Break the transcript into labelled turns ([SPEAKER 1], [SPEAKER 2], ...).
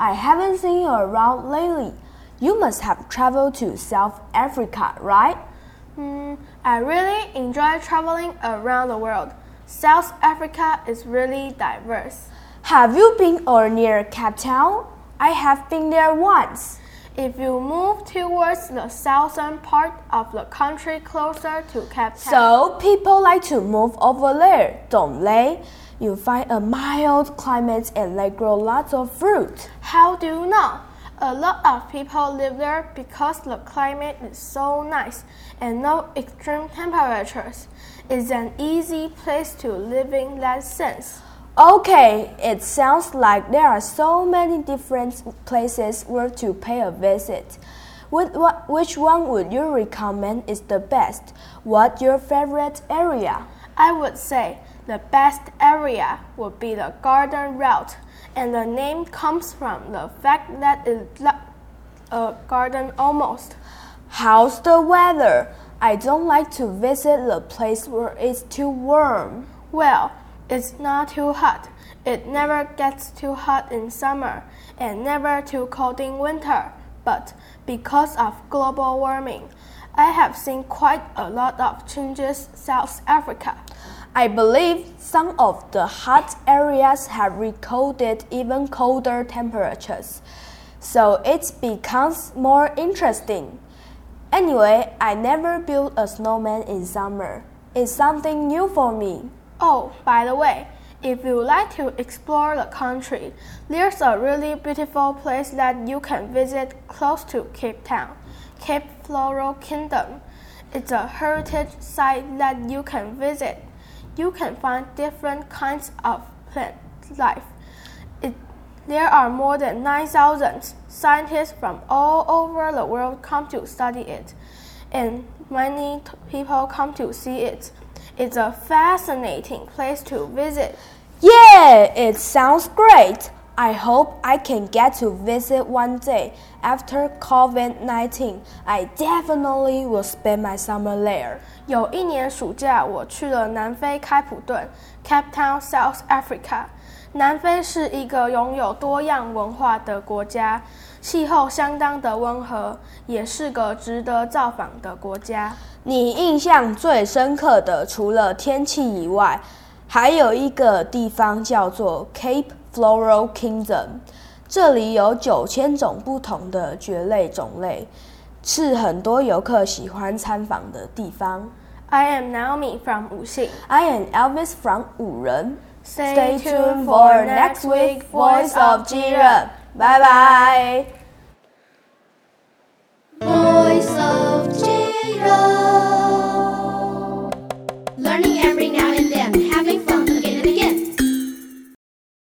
[SPEAKER 1] I haven't seen you around lately. You must have traveled to South Africa, right?
[SPEAKER 2] Mm, I really enjoy traveling around the world. South Africa is really diverse.
[SPEAKER 1] Have you been or near Cape Town? I have been there once.
[SPEAKER 2] If you move towards the southern part of the country closer to Cape Town.
[SPEAKER 1] So people like to move over there, don't they? You find a mild climate and they grow lots of fruit.
[SPEAKER 2] How do you know? A lot of people live there because the climate is so nice and no extreme temperatures. It's an easy place to live in that sense.
[SPEAKER 1] Okay, it sounds like there are so many different places where to pay a visit. Which one would you recommend is the best? What your favorite area?
[SPEAKER 2] I would say the best area would be the garden route, and the name comes from the fact that it's like a garden almost.
[SPEAKER 1] How's the weather? I don't like to visit the place where it's too warm.
[SPEAKER 2] Well, it's not too hot. It never gets too hot in summer and never too cold in winter. But because of global warming, I have seen quite a lot of changes South Africa.
[SPEAKER 1] I believe some of the hot areas have recorded even colder temperatures, so it becomes more interesting. Anyway, I never built a snowman in summer. It's something new for me.
[SPEAKER 2] Oh, by the way, if you like to explore the country, there's a really beautiful place that you can visit close to Cape Town, Cape Floral Kingdom. It's a heritage site that you can visit. You can find different kinds of plant life. It, there are more than 9,000 scientists from all over the world come to study it, and many people come to see it. It's a fascinating place to visit.
[SPEAKER 1] Yeah, it sounds great. I hope I can get to visit one day. After COVID 19, I definitely will spend my summer there.
[SPEAKER 2] 有一年暑假，我去了南非开普敦 （Cape Town, South Africa）。 南非是一个拥有多样文化的国家，气候相当的温和，也是个值得造访的国家。
[SPEAKER 1] 你印象最深刻的，除了天气以外，还有一个地方叫做 Cape Floral Kingdom，这里有九千种不同的蕨类种类，是很多游客喜欢参访的地方。
[SPEAKER 2] I am Naomi from 五信。
[SPEAKER 1] I am Elvis from 五人。
[SPEAKER 2] Stay tuned for next week's Voice of Jiren. Bye bye.